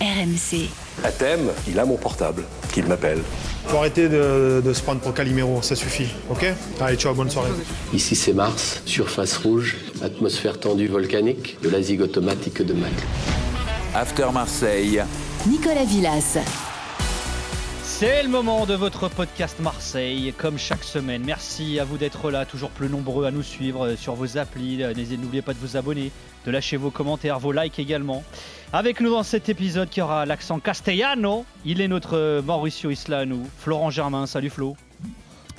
RMC. À thème, il a mon portable, qu'il m'appelle. Faut arrêter de, de se prendre pour Calimero, ça suffit, ok? Allez, ciao, bonne soirée. Ici c'est Mars, surface rouge, atmosphère tendue volcanique, de la zig automatique de Mac. After Marseille. Nicolas Villas. C'est le moment de votre podcast Marseille, comme chaque semaine. Merci à vous d'être là, toujours plus nombreux à nous suivre sur vos applis. N'oubliez pas de vous abonner, de lâcher vos commentaires, vos likes également. Avec nous dans cet épisode qui aura l'accent castellano, il est notre Mauricio Isla à nous, Florent Germain. Salut Flo.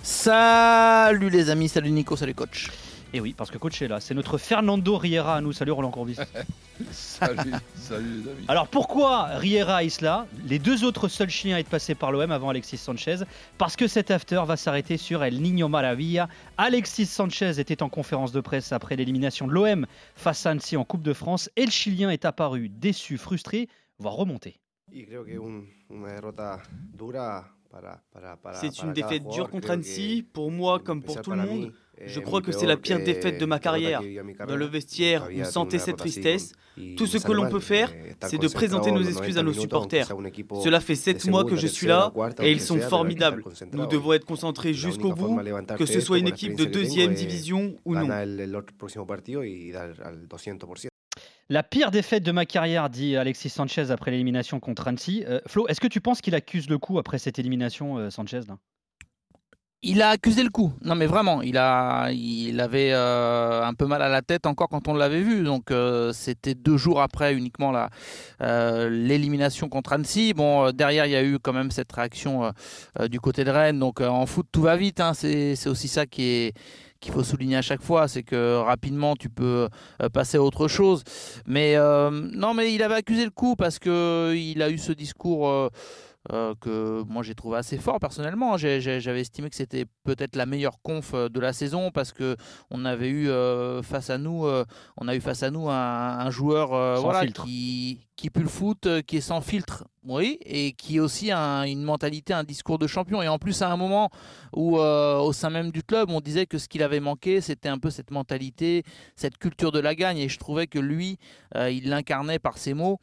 Salut les amis, salut Nico, salut coach. Et oui, parce que coach est là. C'est notre Fernando Riera à nous. Salut Roland Courbis. salut, salut les amis. Alors pourquoi Riera là Les deux autres seuls Chiliens à être passés par l'OM avant Alexis Sanchez. Parce que cet after va s'arrêter sur El Niño Maravilla. Alexis Sanchez était en conférence de presse après l'élimination de l'OM face à Annecy en Coupe de France. Et le Chilien est apparu déçu, frustré, voire remonté. C'est une défaite dure contre Annecy, pour moi comme pour tout le monde. Je crois que c'est la pire défaite de ma carrière. Dans le vestiaire, on sentait cette tristesse. Tout ce que l'on peut faire, c'est de présenter nos excuses à nos supporters. Cela fait sept mois que je suis là et ils sont formidables. Nous devons être concentrés jusqu'au bout, que ce soit une équipe de deuxième division ou non. La pire défaite de ma carrière, dit Alexis Sanchez après l'élimination contre Annecy. Euh, Flo, est-ce que tu penses qu'il accuse le coup après cette élimination, euh, Sanchez il a accusé le coup. Non, mais vraiment, il, avait euh, un peu mal à la tête encore quand on l'avait vu. Donc, c'était deux jours après uniquement l'élimination contre Annecy. Bon, derrière, il y a eu quand même cette réaction du côté de Rennes. Donc, en foot, tout va vite. Hein. C'est aussi ça qui est qu'il faut souligner à chaque fois, c'est que rapidement tu peux passer à autre chose. Mais non, mais il avait accusé le coup parce que il a eu ce discours. Que moi j'ai trouvé assez fort personnellement. J'avais estimé que c'était peut-être la meilleure conf de la saison parce que on avait eu face à nous, on a eu face à nous un, joueur voilà, qui, qui pue le foot, qui est sans filtre oui, et qui aussi a une mentalité, un discours de champion. Et en plus, à un moment où, euh, au sein même du club, on disait que ce qu'il avait manqué, c'était un peu cette mentalité, cette culture de la gagne. Et je trouvais que lui, euh, il l'incarnait par ses mots.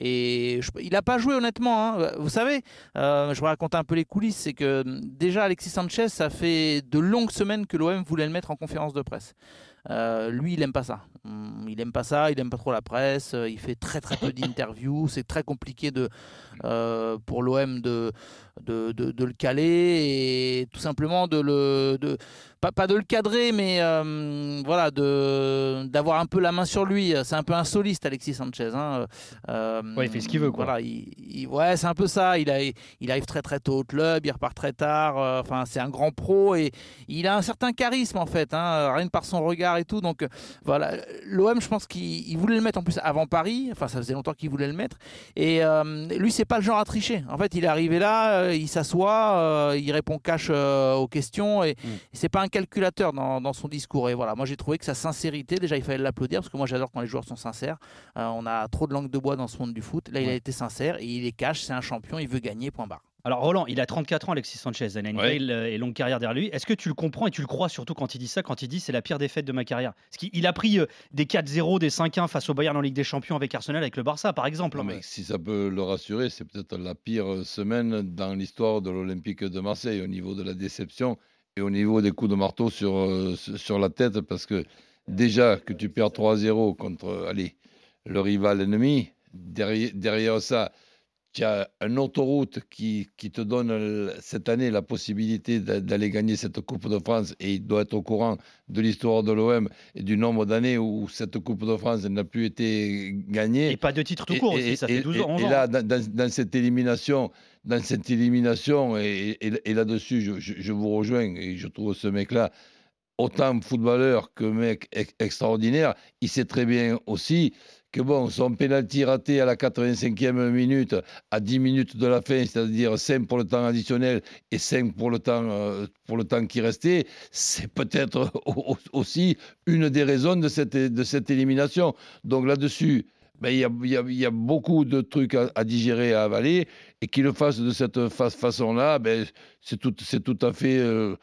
Et il n'a pas joué honnêtement. Hein. Vous savez, euh, je vous raconte un peu les coulisses. C'est que déjà, Alexis Sanchez, ça fait de longues semaines que l'OM voulait le mettre en conférence de presse. lui, il aime pas ça. Hmm, il aime pas ça, il aime pas trop la presse. Il fait très très peu d'interviews. C'est très compliqué de, euh, pour l'OM de, de, de, le caler et tout simplement de le. De, pas, pas de le cadrer, mais euh, voilà, d'avoir un peu la main sur lui. C'est un peu un soliste, Alexis Sanchez. Hein. Euh, ouais, il fait ce qu'il veut. Quoi. Voilà, il, ouais, c'est un peu ça. Il, a, il arrive très très tôt au club, il repart très tard. Enfin, c'est un grand pro et il a un certain charisme en fait, hein, rien que par son regard et tout. Donc voilà, l'OM, je pense qu'il voulait le mettre en plus avant Paris. Enfin, ça faisait longtemps qu'il voulait le mettre. Et lui, c'est pas le genre à tricher. En fait, il est arrivé là, euh, il s'assoit, euh, il répond cash euh, aux questions et, mm. c'est pas un calculateur dans, son discours. Et voilà, moi j'ai trouvé que sa sincérité, déjà il fallait l'applaudir parce que moi j'adore quand les joueurs sont sincères. on a trop de langue de bois dans ce monde du foot. Là, il a été sincère et il est cash, c'est un champion, il veut gagner, point barre. Alors Roland, il a 34 ans, Alexis Sanchez, il a une belle et longue carrière derrière lui. Est-ce que tu le comprends et tu le crois surtout quand il dit ça, quand il dit c'est la pire défaite de ma carrière? Parce qu'il a pris euh, des 4-0, des 5-1 face au Bayern en Ligue des Champions avec Arsenal, avec le Barça par exemple. Non, mais si ça peut le rassurer, c'est peut-être la pire semaine dans l'histoire de l'Olympique de Marseille au niveau de la déception et au niveau des coups de marteau sur, euh, sur la tête parce que déjà que tu perds 3-0 contre allez, le rival ennemi, derrière, derrière ça il y a une autoroute qui, qui, te donne cette année la possibilité d'aller gagner cette Coupe de France et il doit être au courant de l'histoire de l'OM et du nombre d'années où cette Coupe de France n'a plus été gagnée. Et pas de titre tout court aussi, ça fait 12 ans. Et, là, dans, cette élimination, dans cette élimination, et, là-dessus, je, je, vous rejoins et je trouve ce mec-là autant footballeur que mec extraordinaire. Il sait très bien aussi que bon, son pénalty raté à la 85e minute, à 10 minutes de la fin, c'est-à-dire 5 pour le temps additionnel et 5 pour le temps, euh, pour le temps qui restait, c'est peut-être aussi une des raisons de cette, de cette élimination. Donc là-dessus, ben, il y, a, y, a, beaucoup de trucs à, digérer, à avaler, et qu'il le fasse de cette façon-là, ben, c'est tout, tout à fait... Euh,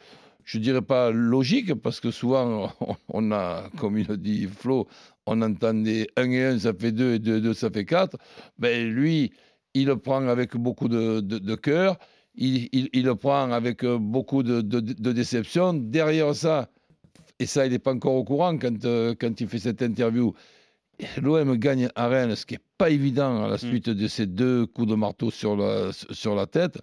je dirais pas logique, parce que souvent, on a, comme il dit Flo, on entendait 1 et 1, ça fait 2, et 2 et 2, ça fait 4. Ben, lui, il le prend avec beaucoup de, de, cœur, il, il, le prend avec beaucoup de, de, déception. Derrière ça, et ça, il n'est pas encore au courant quand, euh, quand il fait cette interview, l'OM gagne à Rennes, ce qui n'est pas évident à la mm. suite de ces deux coups de marteau sur la, sur la tête.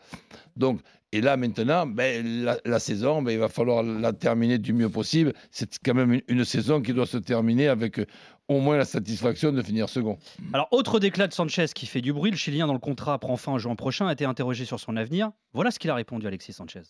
Donc, et là, maintenant, ben, la, saison, ben, il va falloir la terminer du mieux possible. C'est quand même une, saison qui doit se terminer avec euh, au moins la satisfaction de finir second. Alors, autre déclat de Sanchez qui fait du bruit, le Chilien dans le contrat prend fin en juin prochain, a été interrogé sur son avenir. Voilà ce qu'il a répondu Alexis Sanchez.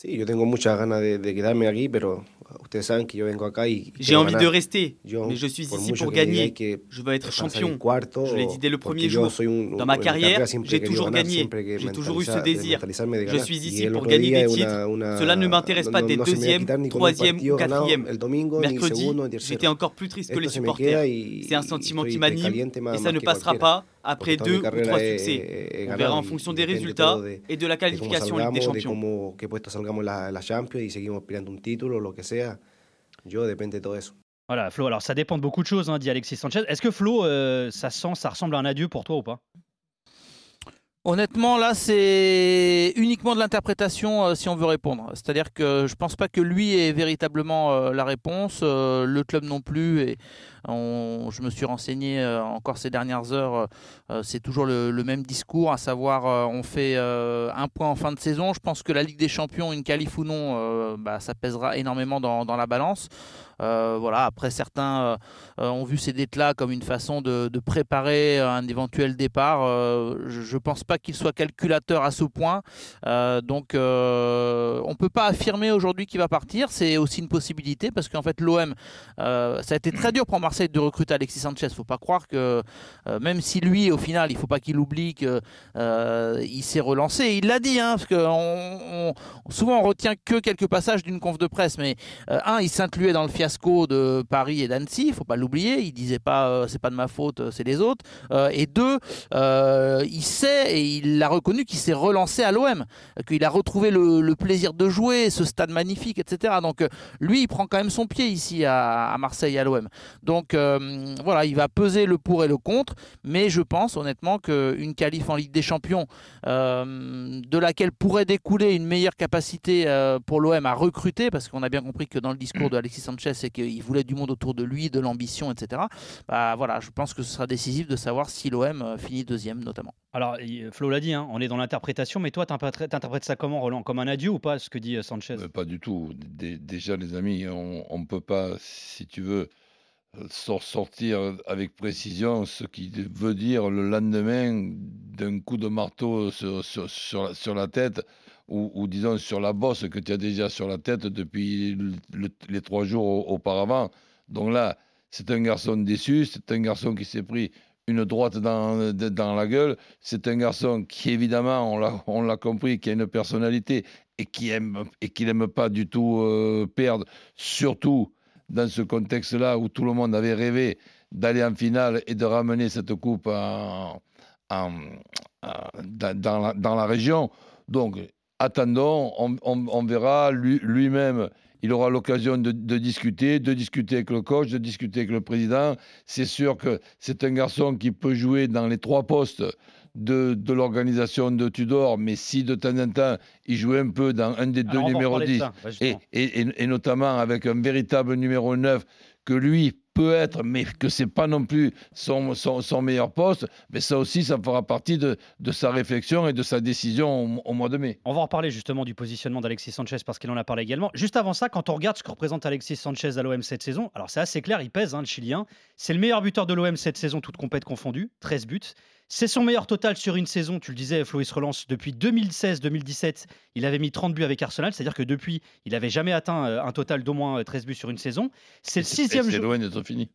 Sí, yo tengo muchas ganas de, de quedarme aquí, pero ustedes saben que yo vengo acá y. J'ai envie de rester, mais je suis ici pour gagner. Je veux être champion. je l'ai dit dès le premier jour. Dans ma carrière, j'ai toujours gagné. J'ai toujours eu ce désir. Je suis ici pour gagner des titres. Cela ne m'intéresse pas d'être deuxième, troisième ou quatrième. Mercredi, j'étais encore plus triste que les supporters. C'est un sentiment qui m'anime et ça ne passera pas après deux ou trois succès. On verra en fonction des résultats et de la qualification en Ligue des Champions. la, Champions y seguimos un título, lo que sea. Yo depende de todo eso. Voilà, Flo, alors ça dépend de beaucoup de choses, hein, dit Alexis Sanchez. Est-ce que Flo, euh, ça sent, ça ressemble à un adieu pour toi ou pas? Honnêtement, là, c'est uniquement de l'interprétation euh, si on veut répondre. C'est-à-dire que je ne pense pas que lui ait véritablement euh, la réponse, le club non plus, je me suis renseigné euh, encore ces dernières heures. Euh, euh, c'est toujours le, même discours, à savoir on fait un point en fin de saison. Je pense que la Ligue des Champions, une qualif ou non, bah, ça pèsera énormément dans, la balance. Voilà, après certains ont vu ces dettes-là comme une façon de, préparer un éventuel départ. je ne pense pas qu'il soit calculateur à ce point. donc on ne peut pas affirmer aujourd'hui qu'il va partir. C'est aussi une possibilité parce qu'en fait l'OM, ça a été très dur pour Marseille de recruter Alexis Sanchez. Faut pas croire que euh, même si lui, au final, il faut pas qu'il oublie que euh, il s'est relancé. Il l'a dit, hein, parce que on, souvent on retient que quelques passages d'une conf de presse. Mais euh, un, il s'incluait dans le fiasco de Paris et d'Annecy. Il faut pas l'oublier. Il disait pas c'est pas de ma faute, c'est les autres. et deux, il sait et il l'a reconnu qu'il s'est relancé à l'OM, qu'il a retrouvé le, plaisir de jouer, ce stade magnifique, etc. Donc lui, il prend quand même son pied ici à, Marseille à l'OM. Donc euh, voilà, il va peser le pour et le contre, mais je pense honnêtement qu'une qualif en Ligue des Champions, euh, de laquelle pourrait découler une meilleure capacité euh, pour l'OM à recruter, parce qu'on a bien compris que dans le discours de Alexis Sanchez, c'est qu'il voulait du monde autour de lui, de l'ambition, etc. Bah, voilà, je pense que ce sera décisif de savoir si l'OM finit deuxième notamment. Alors, Flo l'a dit, hein, on est dans l'interprétation, mais toi, tu interprètes ça comment, Roland? Comme un adieu ou pas, ce que dit Sanchez? Pas du tout. déjà, les amis, on ne peut pas, si tu veux, sortir avec précision ce qui veut dire le lendemain d'un coup de marteau sur, sur, la, tête ou, disons sur la bosse que tu as déjà sur la tête depuis les trois jours auparavant. Donc là, c'est un garçon déçu, c'est un garçon qui s'est pris une droite dans, dans la gueule, c'est un garçon qui évidemment, on l'a compris, qui a une personnalité et qui aime et qui n'aime pas du tout euh, perdre, surtout dans ce contexte-là où tout le monde avait rêvé d'aller en finale et de ramener cette coupe dans, la, région. Donc, attendons, on, verra. Lui-même, il aura l'occasion de, discuter, de discuter avec le coach, de discuter avec le président. C'est sûr que c'est un garçon qui peut jouer dans les trois postes de, l'organisation de Tudor, mais si de temps en temps il jouait un peu dans un des deux numéros 10, et, et, notamment avec un véritable numéro 9 que lui peut être, mais que c'est pas non plus son, son, meilleur poste, mais ça aussi, ça fera partie de, de sa réflexion et de sa décision au, mois de mai. On va en reparler justement du positionnement d'Alexis Sanchez parce qu'il en a parlé également. Juste avant ça, quand on regarde ce que représente Alexis Sanchez à l'OM cette saison, alors c'est assez clair, il pèse, hein, le Chilien. C'est le meilleur buteur de l'OM cette saison, toute compète confondue, 13 buts. C'est son meilleur total sur une saison, tu le disais, Flo, se relance depuis 2016-2017. Il avait mis 30 buts avec Arsenal, c'est-à-dire que depuis, il n'avait jamais atteint euh, un total d'au moins 13 buts sur une saison. C'est le sixième joueur.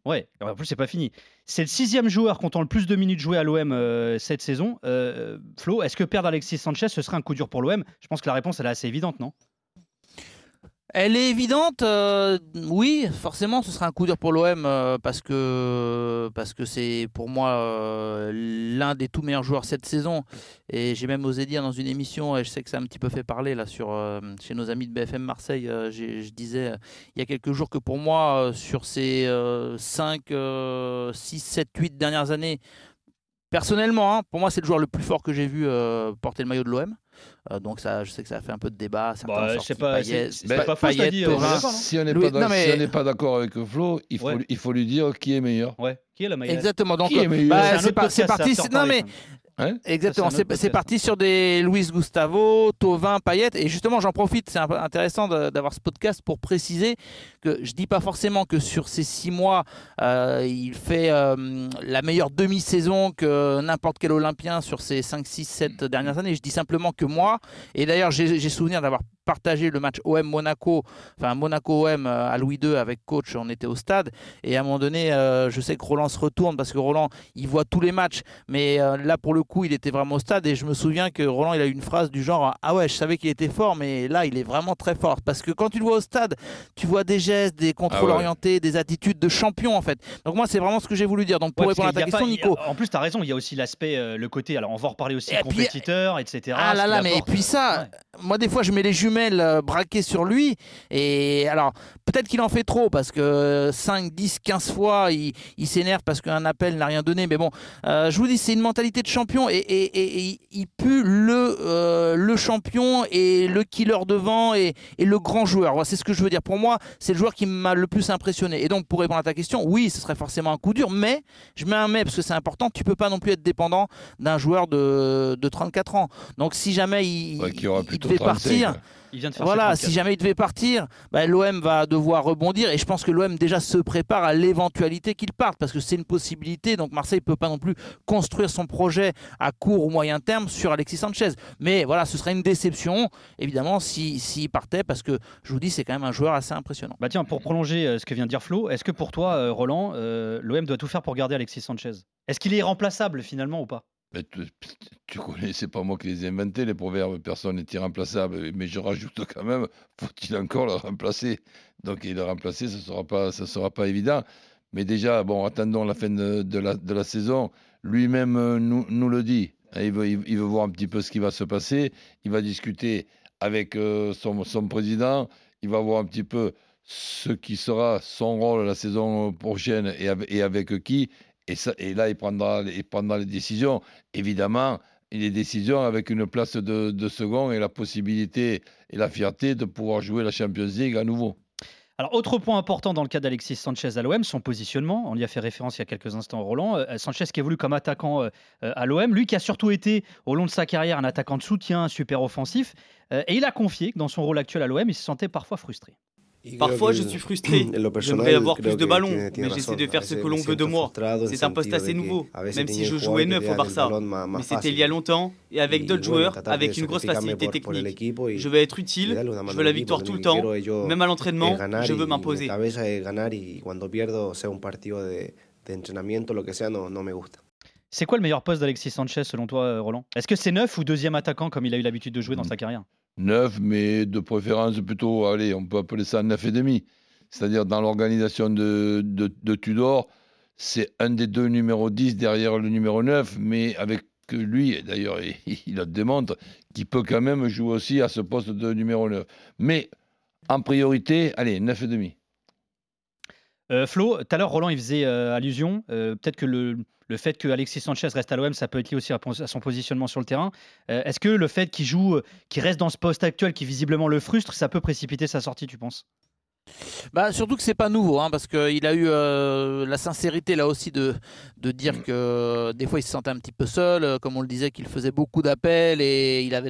Ouais, en plus, c'est pas fini. C'est le sixième joueur comptant le plus de minutes jouées à l'OM euh, cette saison. Euh, Flo, est-ce que perdre Alexis Sanchez, ce serait un coup dur pour l'OM Je pense que la réponse, elle est assez évidente, non? Elle est évidente, euh, oui, forcément, ce sera un coup dur pour l'OM euh, parce que c'est pour moi euh, l'un des tout meilleurs joueurs cette saison. Et j'ai même osé dire dans une émission, et je sais que ça a un petit peu fait parler là sur chez nos amis de BFM Marseille, je disais il y a quelques jours que pour moi, sur ces 5, 6, 7, 8 dernières années, personnellement, hein, pour moi c'est le joueur le plus fort que j'ai vu euh, porter le maillot de l'OM. Euh, donc ça, je sais que ça a fait un peu de débat. Bah, je sais pas, Payet- c'est- Payet, dit. Si on n'est pas, mais- si d'accord avec Flo, il faut, Ouais. lui- il faut lui dire qui est meilleur. Ouais. Qui est la meilleure Exactement. Donc, Qui est euh, meilleur bah, C'est podcast, parti. Non mais Exactement. C'est parti sur des Luis Gustavo, Tovin, Payet. Et justement, j'en profite. C'est intéressant d'avoir ce podcast pour préciser que je dis pas forcément que sur ces six mois, euh, il fait euh, la meilleure demi-saison que n'importe quel Olympien sur ces 5, 6, 7 dernières années. Je dis simplement que moi, et d'ailleurs j'ai souvenir d'avoir partagé le match OM Monaco, enfin Monaco OM euh, à Louis II avec coach, on était au stade et à un moment donné, euh, je sais que Roland se retourne parce que Roland il voit tous les matchs, mais euh, là pour le coup il était vraiment au stade et je me souviens que Roland il a eu une phrase du genre ah ouais je savais qu'il était fort mais là il est vraiment très fort parce que quand tu le vois au stade tu vois des gestes, des contrôles Ah ouais. orientés, des attitudes de champion en fait. Donc moi c'est vraiment ce que j'ai voulu dire. Donc pour Ouais, répondre à ta question pas- a- Nico. En plus, tu as raison, il y a aussi l'aspect, euh, le côté, alors on va en reparler aussi, Et puis- compétiteur, etc. Ah là là, mais et puis ça, Ouais. moi des fois je mets les jumelles euh, braquées sur lui. Et alors, peut-être qu'il en fait trop parce que 5, 10, 15 fois il, il s'énerve parce qu'un appel n'a rien donné. Mais bon, euh, je vous dis, c'est une mentalité de champion et, et- et- et il pue le, euh, le champion et le killer devant et, le grand joueur. Voilà, c'est ce que je veux dire. Pour moi, c'est le joueur qui m'a le plus impressionné. Et donc, pour répondre à ta question, oui, ce serait forcément un coup dur, mais je mets un mais parce que c'est important. Tu peux pas non plus être dépendant d'un joueur de, de 34 ans. Donc, si jamais il, Ouais, il devait 35, partir, ouais. Il vient de faire voilà, si 34. jamais il devait partir, bah, l'OM va devoir rebondir et je pense que l'OM déjà se prépare à l'éventualité qu'il parte parce que c'est une possibilité. Donc Marseille peut pas non plus construire son projet à court ou moyen terme sur Alexis Sanchez. Mais voilà, ce serait une déception évidemment s'il si, s'il partait parce que je vous dis c'est quand même un joueur assez impressionnant. Bah tiens, pour prolonger euh, ce que vient de dire Flo, est-ce que pour toi, euh, Roland, euh, l'OM doit tout faire pour garder Alexis Sanchez? Est-ce qu'il est irremplaçable finalement ou pas? Mais tu, tu connais, c'est pas moi qui les ai inventés, les proverbes, personne n'est irremplaçable. Mais je rajoute quand même, faut-il encore le remplacer? Donc, il le remplacer, ce ne sera, pas- sera pas évident. Mais déjà, bon, attendons la fin de, la, de la saison. Lui-même euh, nous, nous le dit. hein, Il veut, veut voir un petit peu ce qui va se passer. Il va discuter avec euh, son, son président. Il va voir un petit peu ce qui sera son rôle la saison prochaine et et avec qui. Et, là, il prendra, les décisions. Évidemment, les décisions avec une place de, second et la possibilité et la fierté de pouvoir jouer la Champions League à nouveau. Alors, autre point important dans le cas d'Alexis Sanchez à l'OM, son positionnement. On y a fait référence il y a quelques instants, Roland. Euh, Sanchez qui évolue comme attaquant euh, à l'OM, lui qui a surtout été au long de sa carrière un attaquant de soutien super offensif. Euh, et il a confié que dans son rôle actuel à l'OM, il se sentait parfois frustré. Parfois, je suis frustré. J'aimerais avoir plus de ballons, mais j'essaie de faire ce que l'on veut de moi. C'est un poste assez nouveau, même si je jouais neuf au Barça. Mais c'était il y a longtemps, et avec d'autres joueurs, avec une grosse facilité technique. Je veux être utile, je veux la victoire tout le temps, même à l'entraînement, je veux m'imposer. C'est quoi le meilleur poste d'Alexis Sanchez selon toi, Roland? Est-ce que c'est neuf ou deuxième attaquant comme il a eu l'habitude de jouer dans sa carrière? Neuf, mais de préférence plutôt, allez, on peut appeler ça neuf et demi. C'est-à-dire dans l'organisation de, Tudor, c'est un des deux numéros 10 derrière le numéro 9, mais avec lui, d'ailleurs, il, il le démontre, qu'il peut quand même jouer aussi à ce poste de numéro 9. Mais en priorité, allez, neuf et demi. Euh, Flo, tout à l'heure, Roland, il faisait euh, allusion. Euh, Peut-être que le, le, fait que Alexis Sanchez reste à l'OM, ça peut être lié aussi à, à son positionnement sur le terrain. Est-ce que le fait qu'il qu'il reste dans ce poste actuel qui visiblement le frustre, ça peut précipiter sa sortie, tu penses? Bah, surtout que c'est pas nouveau, hein, parce qu'il a eu euh, la sincérité là aussi de, dire que des fois il se sentait un petit peu seul, euh, comme on le disait, qu'il faisait beaucoup d'appels et il avait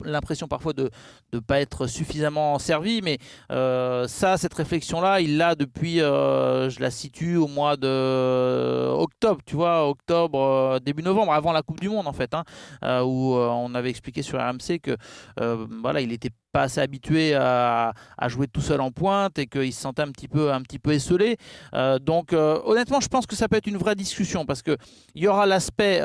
l'impression parfois de ne pas être suffisamment servi. Mais euh, ça, cette réflexion-là, il l'a depuis, je la situe au mois de octobre, tu vois, octobre, début novembre, avant la Coupe du Monde en fait, hein, où on avait expliqué sur RMC que voilà, il était pas assez habitué à, jouer tout seul en pointe et qu'il se sentait un petit peu, un petit peu esselé. donc honnêtement, je pense que ça peut être une vraie discussion parce que il y aura l'aspect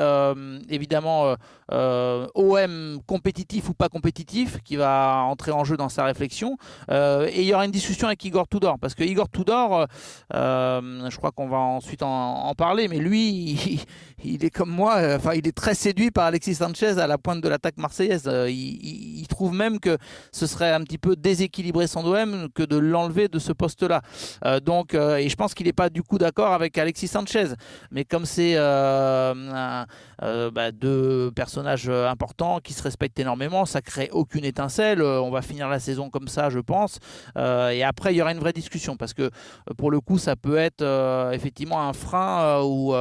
évidemment OM compétitif ou pas compétitif qui va entrer en jeu dans sa réflexion. et il y aura une discussion avec Igor Tudor parce que Igor Tudor, je crois qu'on va ensuite en, parler, mais lui, il, est comme moi, enfin il est très séduit par Alexis Sanchez à la pointe de l'attaque marseillaise. Il, il, trouve même que ce serait un petit peu déséquilibré son OM que de l'enlever de ce poste-là. donc, et je pense qu'il n'est pas du coup d'accord avec Alexis Sanchez. Mais comme c'est bah, deux personnages importants qui se respectent énormément, ça crée aucune étincelle. on va finir la saison comme ça, je pense. et après, il y aura une vraie discussion parce que pour le coup, ça peut être effectivement un frein ou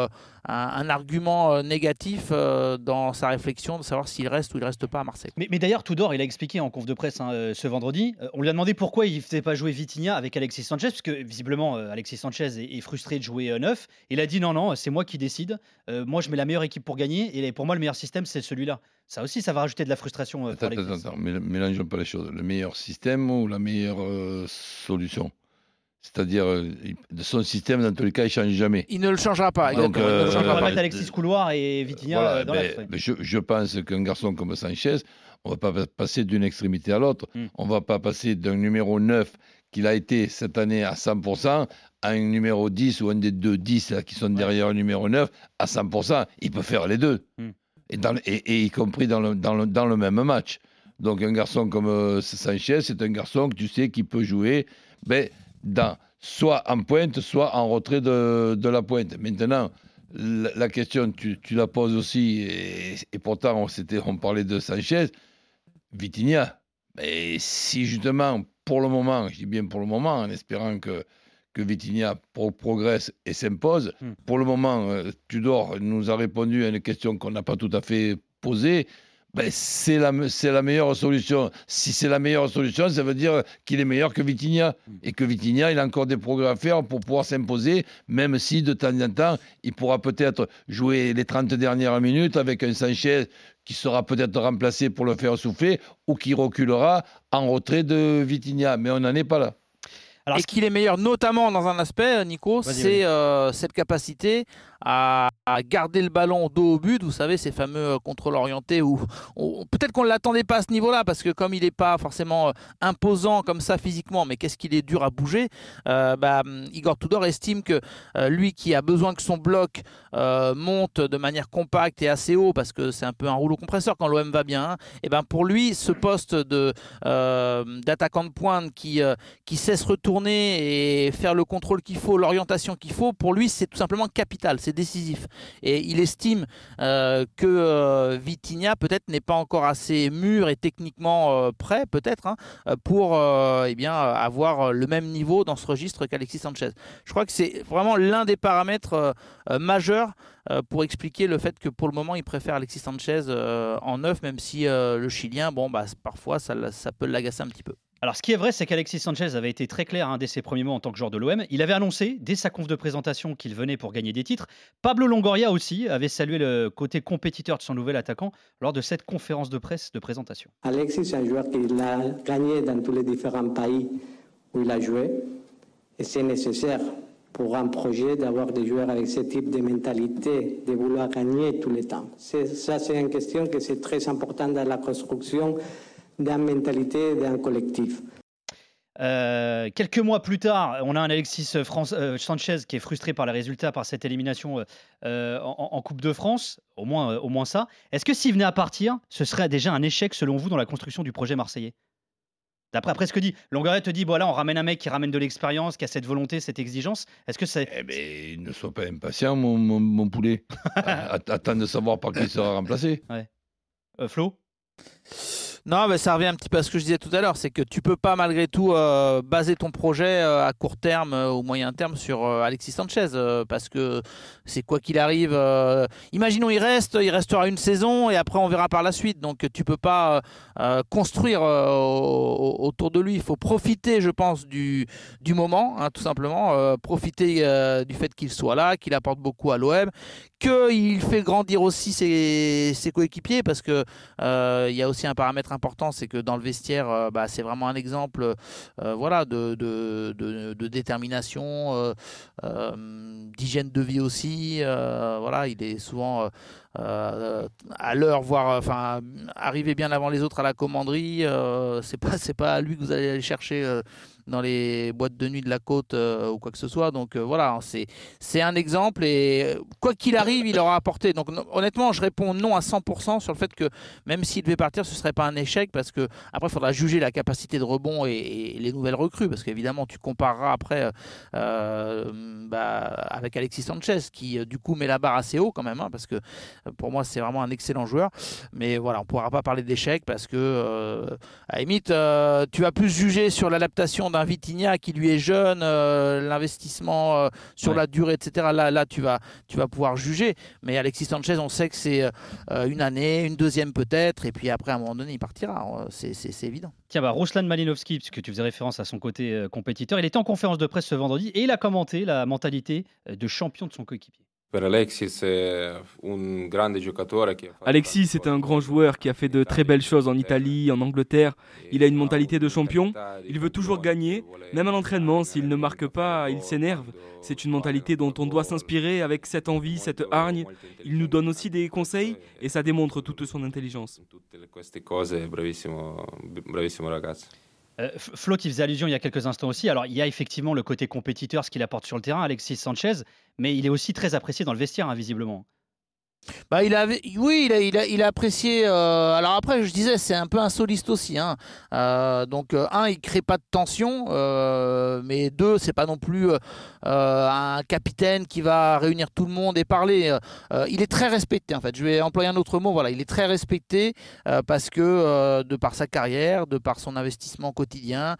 un, argument euh, négatif euh, dans sa réflexion de savoir s'il reste ou il reste pas à Marseille. Mais, mais d'ailleurs, Tudor, il a expliqué en conf de presse hein, euh, ce vendredi. on lui a demandé pourquoi il ne faisait pas jouer Vitinha avec Alexis Sanchez, parce que visiblement Alexis Sanchez est, frustré de jouer neuf. Il a dit non, non, c'est moi qui décide. moi, je mets la meilleure équipe pour gagner, et pour moi, le meilleur système, c'est celui-là. Ça aussi, ça va rajouter de la frustration. attends, attends, attends, mélangeons pas les choses. Le meilleur système ou la meilleure solution? C'est-à-dire, euh, son système, dans tous les cas, il ne change jamais. Il ne le changera pas. Donc, il ne changera pas. mettre Alexis Couloir et Vitinha euh, dans ben, je, pense qu'un garçon comme Sanchez, on ne va pas passer d'une extrémité à l'autre. Hmm. On ne va pas passer d'un numéro 9 qu'il a été cette année à 100% à un numéro 10 ou un des deux 10 qui sont derrière le numéro 9 à 100%. Il peut faire les deux. Hmm. Et, dans, et, y compris dans le, dans, le, dans le même match. Donc un garçon comme euh, Sanchez, c'est un garçon que tu sais qui peut jouer. Ben, dans, soit en pointe, soit en retrait de, la pointe. Maintenant, la, question, tu, la poses aussi, et, pourtant on, on parlait de Sanchez, Vitinha. Mais si justement, pour le moment, je dis bien pour le moment, en espérant que, que Vitinha progresse et s'impose, hmm. pour le moment, euh, Tudor nous a répondu à une question qu'on n'a pas tout à fait posée ben, c'est la, la meilleure solution. Si c'est la meilleure solution, ça veut dire qu'il est meilleur que Vitinha. Et que Vitinha, il a encore des progrès à faire pour pouvoir s'imposer, même si de temps en temps, il pourra peut-être jouer les 30 dernières minutes avec un Sanchez qui sera peut-être remplacé pour le faire souffler ou qui reculera en retrait de Vitinha. Mais on n'en est pas là. et qu'il est meilleur, notamment dans un aspect, Nico, c'est euh, cette capacité à, garder le ballon dos au but. Vous savez, ces fameux euh, contrôles orientés où peut-être qu'on ne l'attendait pas à ce niveau-là parce que comme il n'est pas forcément euh, imposant comme ça physiquement, mais qu'est-ce qu'il est dur à bouger, euh, bah, Igor Tudor estime que lui qui a besoin que son bloc monte de manière compacte et assez haut parce que c'est un peu un rouleau compresseur quand l'OM va bien, et hein, eh ben pour lui, ce poste de d'attaquant de pointe qui, qui sait se retourner et faire le contrôle qu'il faut, l'orientation qu'il faut, pour lui, c'est tout simplement capital décisif. Et il estime euh, que euh, Vitinha peut-être n'est pas encore assez mûr et techniquement euh, prêt, peut-être, hein, pour eh bien, avoir le même niveau dans ce registre qu'Alexis Sanchez. Je crois que c'est vraiment l'un des paramètres majeurs pour expliquer le fait que pour le moment il préfère Alexis Sanchez en neuf, même si le Chilien, bon, bah, parfois ça, ça peut l'agacer un petit peu. Alors, ce qui est vrai, c'est qu'Alexis Sanchez avait été très clair hein, dès ses premiers mots en tant que joueur de l'OM. Il avait annoncé, dès sa conf de présentation, qu'il venait pour gagner des titres. Pablo Longoria aussi avait salué le côté compétiteur de son nouvel attaquant lors de cette conférence de presse de présentation. Alexis, c'est un joueur qui a gagné dans tous les différents pays où il a joué. Et c'est nécessaire pour un projet d'avoir des joueurs avec ce type de mentalité, de vouloir gagner tout le temps. Ça, c'est une question que c'est très important dans la construction d'une mentalité, d'un collectif. Euh, quelques mois plus tard, on a un Alexis euh, Sanchez qui est frustré par les résultats, par cette élimination euh, en, Coupe de France, au moins, au moins ça. Est-ce que s'il venait à partir, ce serait déjà un échec selon vous dans la construction du projet marseillais? D'après après ce que dit, Longoria te dit voilà, on ramène un mec qui ramène de l'expérience, qui a cette volonté, cette exigence. Est-ce que c'est. Eh ben, ne sois pas impatient, mon, mon, poulet. Attends de savoir par qui sera remplacé. Ouais. Flo? Non, mais ça revient un petit peu à ce que je disais tout à l'heure, c'est que tu peux pas malgré tout euh, baser ton projet euh, à court terme euh, ou moyen terme sur Alexis Sanchez, parce que c'est quoi qu'il arrive. imaginons il reste, il restera une saison et après on verra par la suite. Donc tu peux pas construire autour de lui. Il faut profiter, je pense, du, moment, hein, tout simplement, profiter du fait qu'il soit là, qu'il apporte beaucoup à l'OM, qu'il fait grandir aussi ses, ses coéquipiers, parce que il y a aussi un paramètre important important, c'est que dans le vestiaire, bah, c'est vraiment un exemple voilà, de, de, de, détermination, d'hygiène de vie aussi. voilà, il est souvent à l'heure, voire enfin arriver bien avant les autres à la commanderie. c'est pas pas à lui que vous allez aller chercher dans les boîtes de nuit de la côte euh, ou quoi que ce soit. Donc euh, voilà, c'est un exemple et euh, quoi qu'il arrive, il aura apporté. Donc honnêtement, je réponds non à 100% sur le fait que même s'il devait partir, ce serait pas un échec parce que après, il faudra juger la capacité de rebond et, les nouvelles recrues parce qu'évidemment, tu compareras après bah, avec Alexis Sanchez qui du coup met la barre assez haut quand même hein, parce que pour moi, c'est vraiment un excellent joueur. Mais voilà, on pourra pas parler d'échec parce que à tu vas plus juger sur l'adaptation d'un un Vitinha qui lui est jeune, euh, l'investissement euh, sur la durée, etc. Là, là tu, vas, tu vas pouvoir juger. Mais Alexis Sanchez, on sait que c'est euh, une année, une deuxième peut-être, et puis après, à un moment donné, il partira. C'est évident. Tiens, bah, Ruslan Malinowski, puisque tu faisais référence à son côté compétiteur, il était en conférence de presse ce vendredi et il a commenté la mentalité de champion de son coéquipier. Alexis, c'est un grand joueur qui a fait de très belles choses en Italie, en Angleterre. Il a une mentalité de champion. Il veut toujours gagner. Même à l'entraînement, s'il ne marque pas, il s'énerve. C'est une mentalité dont on doit s'inspirer avec cette envie, cette hargne. Il nous donne aussi des conseils et ça démontre toute son intelligence. Euh, Flo, il faisait allusion il y a quelques instants aussi. Alors, il y a effectivement le côté compétiteur, ce qu'il apporte sur le terrain, Alexis Sanchez, mais il est aussi très apprécié dans le vestiaire. Hein, bah, il avait, oui, il a, apprécié. Euh, alors après, je disais, c'est un peu un soliste aussi. Hein. Euh, donc, euh, un, il crée pas de tension, mais deux, c'est pas non plus un capitaine qui va réunir tout le monde et parler. il est très respecté, en fait. Je vais employer un autre mot. Voilà, il est très respecté parce que de par sa carrière, de par son investissement quotidien,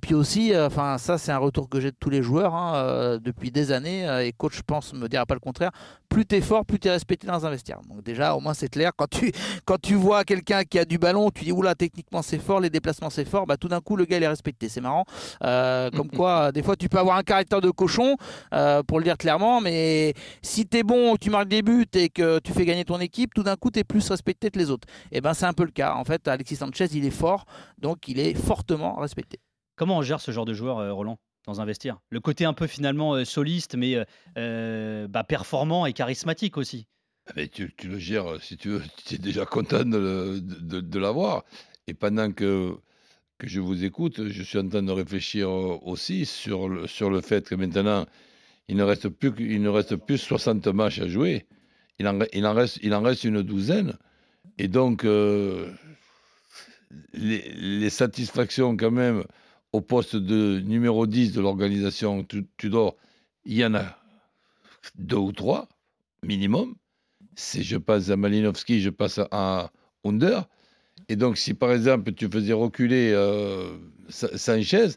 puis aussi, enfin, ça, c'est un retour que j'ai de tous les joueurs hein, depuis des années. et coach, je pense, me dira pas le contraire. Plus t'es fort, plus t'es respecté dans un vestiaire. Donc déjà, au moins c'est clair. Quand tu, quand tu vois quelqu'un qui a du ballon, tu dis oula, techniquement c'est fort, les déplacements c'est fort, bah tout d'un coup le gars il est respecté. C'est marrant. Euh, comme quoi, des fois tu peux avoir un caractère de cochon, euh, pour le dire clairement, mais si tu es bon, tu marques des buts et que tu fais gagner ton équipe, tout d'un coup tu es plus respecté que les autres. Et ben c'est un peu le cas. En fait, Alexis Sanchez il est fort, donc il est fortement respecté. Comment on gère ce genre de joueur, euh, Roland dans un vestiaire? Le côté un peu finalement soliste, mais bah, performant et charismatique aussi. Mais tu, le gères, si tu veux, tu es déjà content de, de, l'avoir. Et pendant que, que je vous écoute, je suis en train de réfléchir aussi sur le, sur le fait que maintenant, il ne reste plus, il ne reste plus 60 matchs à jouer. Il en, reste, il en reste une douzaine. Et donc, euh, les, satisfactions quand même au poste de numéro 10 de l'organisation Tudor, il y en a deux ou trois minimum si je passe à Malinowski, je passe à Under. Et donc, si par exemple tu faisais reculer euh, Sanchez,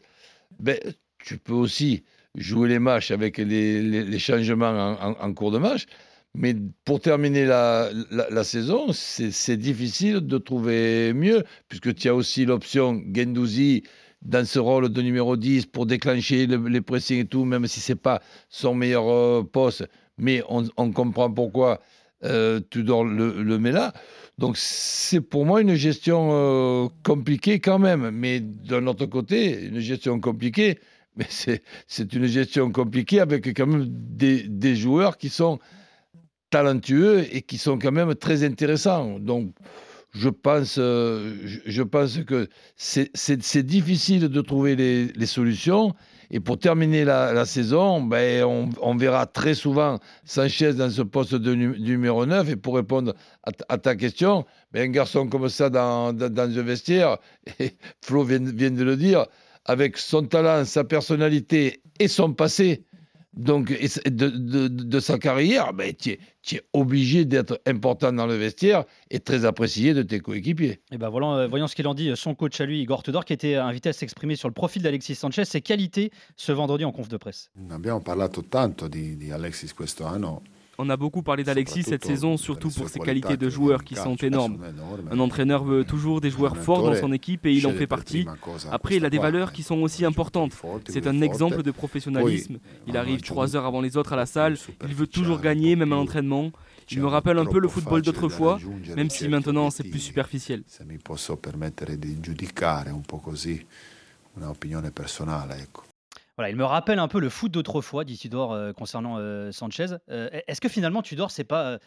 ben, tu peux aussi jouer les matchs avec les, changements en, cours de match. Mais pour terminer la, saison, c'est difficile de trouver mieux, puisque tu as aussi l'option Gendouzi dans ce rôle de numéro 10 pour déclencher les pressings et tout, même si ce n'est pas son meilleur euh, poste. Mais on, on comprend pourquoi euh, Tudor le, le met là. Donc c'est pour moi une gestion euh, compliquée quand même. Mais d'un autre côté, une gestion compliquée, mais c'est une gestion compliquée avec quand même des, des, joueurs qui sont talentueux et qui sont quand même très intéressants. Donc je pense, euh, je, pense que c'est difficile de trouver les, les solutions. Et pour terminer la, saison, ben, on, verra très souvent Sanchez dans ce poste de numéro 9. Et pour répondre à, ta question, ben, un garçon comme ça dans, un vestiaire, et Flo vient, vient de le dire, avec son talent, sa personnalité et son passé, donc de, sa carrière, ben, tu es, obligé d'être important dans le vestiaire et très apprécié de tes coéquipiers. Et ben voilà, euh, voyons ce qu'il en dit, son coach à lui, Igor Tudor, qui était invité à s'exprimer sur le profil d'Alexis Sanchez, ses qualités ce vendredi en conf de presse. Abbiamo parlato tanto di, di Alexis questo anno. On a beaucoup parlé d'Alexis cette saison, surtout pour ses qualités de joueur qui sont énormes. Un entraîneur veut toujours des joueurs forts dans son équipe et il en fait partie. Après, il a des valeurs qui sont aussi importantes. C'est un exemple de professionnalisme. Il arrive trois heures avant les autres à la salle. Il veut toujours gagner, même à l'entraînement. Il me rappelle un peu le football d'autrefois, même si maintenant c'est plus superficiel. Se mi posso permettere di giudicare un po' così, un'opinione personale, ecco. Voilà, il me rappelle un peu le foot d'autrefois, dit Tudor euh, concernant euh, Sanchez. Euh, Est-ce que finalement Tudor, c'est pas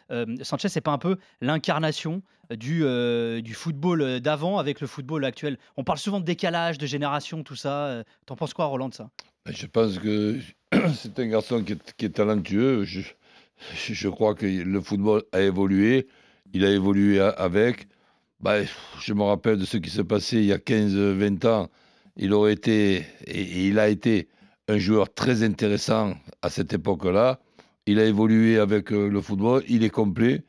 Sanchez, c'est pas un peu l'incarnation du, football d'avant avec le football actuel? On parle souvent de décalage, de génération, tout ça. T'en penses quoi, Roland, de ça? Ben, Je pense que c'est un garçon qui est, talentueux. Je, crois que le football a évolué. Il a évolué avec. Ben, je me rappelle de ce qui s'est passé il y a 15-20 ans. Il aurait été, et il a été, un joueur très intéressant à cette époque-là. Il a évolué avec euh, le football. Il est complet.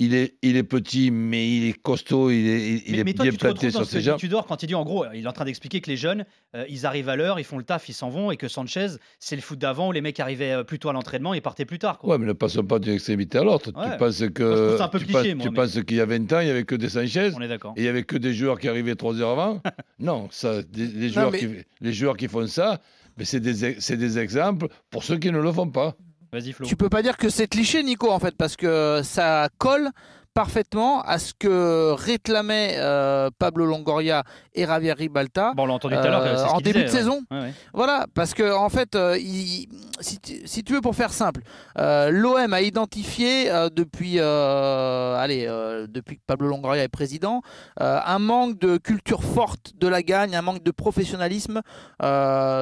Il est, il est petit, mais il est costaud. Il est, il, mais, est mais toi, bien planté sur ses jambes. Tudor quand il dit en gros, il est en train d'expliquer que les jeunes, euh, ils arrivent à l'heure, ils font le taf, ils s'en vont, et que Sanchez, c'est le foot d'avant où les mecs arrivaient euh, plus tôt à l'entraînement et partaient plus tard. Quoi. Ouais, mais ne passons pas d'une extrémité à l'autre. Ouais. Tu penses que un peu tu, cliché, penses, moi, tu mais- penses qu'il y a 20 ans, il n'y avait que des Sanchez On est d'accord. et il n'y avait que des joueurs qui arrivaient 3 heures avant? Non, ça, des- les, joueurs mais- qui, les joueurs qui font ça, mais c'est des, ex- c'est des exemples pour ceux qui ne le font pas. Vas-y, Flo. Tu peux pas dire que c'est cliché, Nico, en fait, parce que ça colle parfaitement à ce que réclamaient euh, Pablo Longoria et Javier Ribalta Bon, on entendu tout à euh, en début disait, de ouais. saison. Ouais, ouais. Voilà, parce que en fait, euh, il- si, tu, si tu veux pour faire simple, l'OM a identifié depuis, allez, depuis que Pablo Longoria est président, un manque de culture forte de la gagne, un manque de professionnalisme.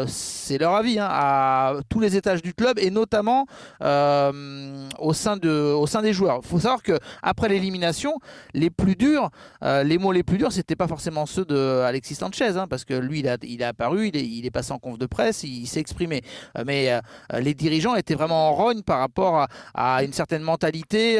c'est leur avis hein, à tous les étages du club et notamment au sein de, au sein des joueurs. Il faut savoir que après l'élimination, les plus durs, euh, les mots les plus durs, c'était pas forcément ceux de Alexis Sanchez, hein, parce que lui, il a, apparu, il est, il est passé en conf de presse, il, s'est exprimé. Euh, mais euh, les dirigeants étaient vraiment en rogne par rapport à, une certaine mentalité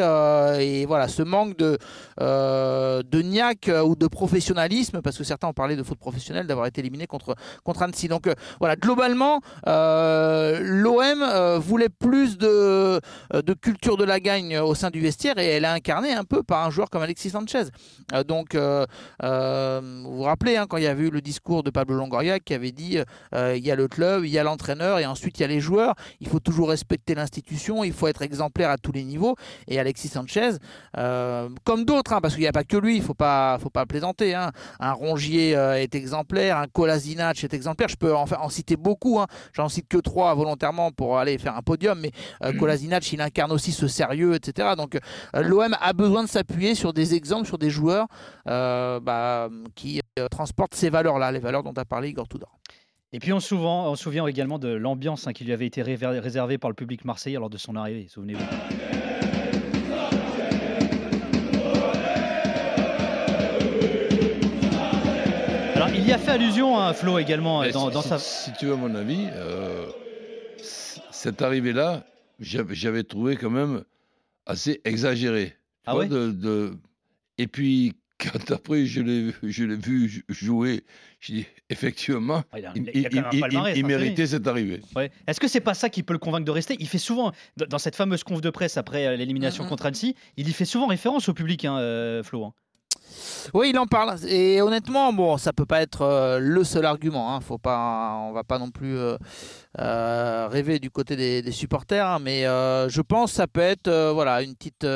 et voilà ce manque de de niaque ou de professionnalisme, parce que certains ont parlé de faute professionnelle d'avoir été éliminé contre contre Annecy. Donc voilà, globalement, l'OM voulait plus de de culture de la gagne au sein du vestiaire et elle est incarnée un peu par un joueur comme Alexis Sanchez. Euh, donc, euh, euh, vous vous rappelez, hein, quand il y avait eu le discours de Pablo Longoria qui avait dit il y a le club, il y a l'entraîneur et ensuite il y a les joueurs. Il faut toujours respecter l'institution, il faut être exemplaire à tous les niveaux. Et Alexis Sanchez, comme d'autres, hein, parce qu'il n'y a pas que lui, il ne faut pas, faut pas plaisanter. hein. Un Rongier est exemplaire, un Kolasinac est exemplaire. Je peux en, en citer beaucoup, j'en cite que trois volontairement pour aller faire un podium, mais euh, Kolasinac, il incarne aussi ce sérieux, etc. Donc l'OM a besoin de s'appuyer sur des exemples, sur des joueurs euh, bah, qui euh, transportent ces valeurs-là, les valeurs dont a parlé Igor Tudor. Et puis on se souvient, on se souvient également de l'ambiance hein, qui lui avait été réservée par le public marseillais lors de son arrivée, souvenez-vous. Alors il y a fait allusion à Flo également euh, Mais dans, si, dans si- sa... si tu veux mon avis, euh, cette arrivée-là, j'avais j'avais trouvé quand même assez exagérée. Ah vois, ouais? De, de- Et puis, quand après je l'ai je l'ai vu jou- jouer, j'ai dit effectivement, il a- méritait cette arrivée. Ouais. Est-ce que c'est pas ça qui peut le convaincre de rester? Il fait souvent, dans cette fameuse conf de presse après euh, l'élimination Mhm. contre Annecy, il y fait souvent référence au public, hein, euh, Flo. hein. Oui, il en parle. Et honnêtement, bon, ça peut pas être euh, le seul argument. Hein. Faut pas, on va pas non plus euh, euh, rêver du côté des, supporters, hein. mais je pense que ça peut être, voilà, une petite,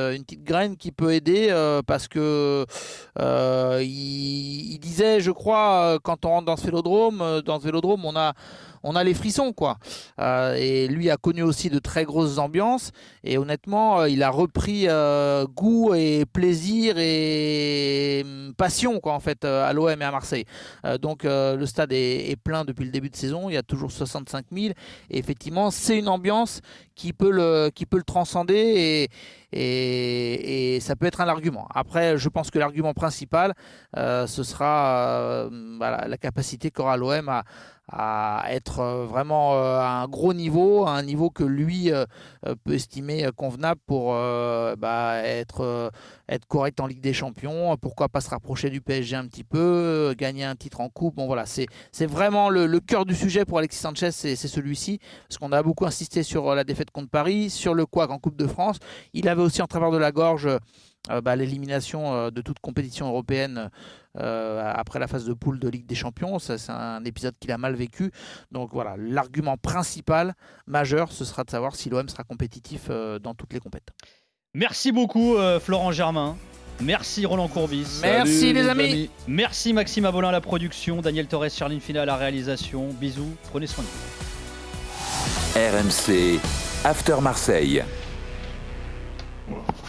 graine qui peut aider parce que il, disait, je crois, quand on rentre dans ce vélodrome, dans ce vélodrome, on a on a les frissons quoi. Euh, et lui a connu aussi de très grosses ambiances et honnêtement euh, il a repris euh, goût et plaisir et hum, passion quoi en fait à l'OM et à Marseille. Donc le stade est, plein depuis le début de saison, il y a toujours 65 000 et effectivement c'est une ambiance qui peut le qui peut le transcender et, ça peut être un argument. Après, je pense que l'argument principal, euh, ce sera euh, la capacité qu'aura l'OM à, être euh, vraiment à un gros niveau, à un niveau que lui peut estimer convenable pour bah, être, être correct en Ligue des Champions, pourquoi pas se rapprocher du PSG un petit peu, gagner un titre en coupe. Bon voilà, c'est vraiment le, cœur du sujet pour Alexis Sanchez, c'est celui-ci, parce qu'on a beaucoup insisté sur la défaite contre Paris, sur le couac en Coupe de France. Il avait aussi en travers de la gorge euh, bah, l'élimination euh, de toute compétition européenne euh, après la phase de poule de Ligue des Champions. Ça, c'est un épisode qu'il a mal vécu. Donc voilà, l'argument principal, majeur, ce sera de savoir si l'OM sera compétitif euh, dans toutes les compétitions. Merci beaucoup euh, Florent Germain. Merci Roland Courbis. Merci Salut, les les amis. amis. Merci Maxime Abolin à la production, Daniel Torres, Charline Fina à la réalisation. Bisous, prenez soin de vous. RMC After Marseille. Well.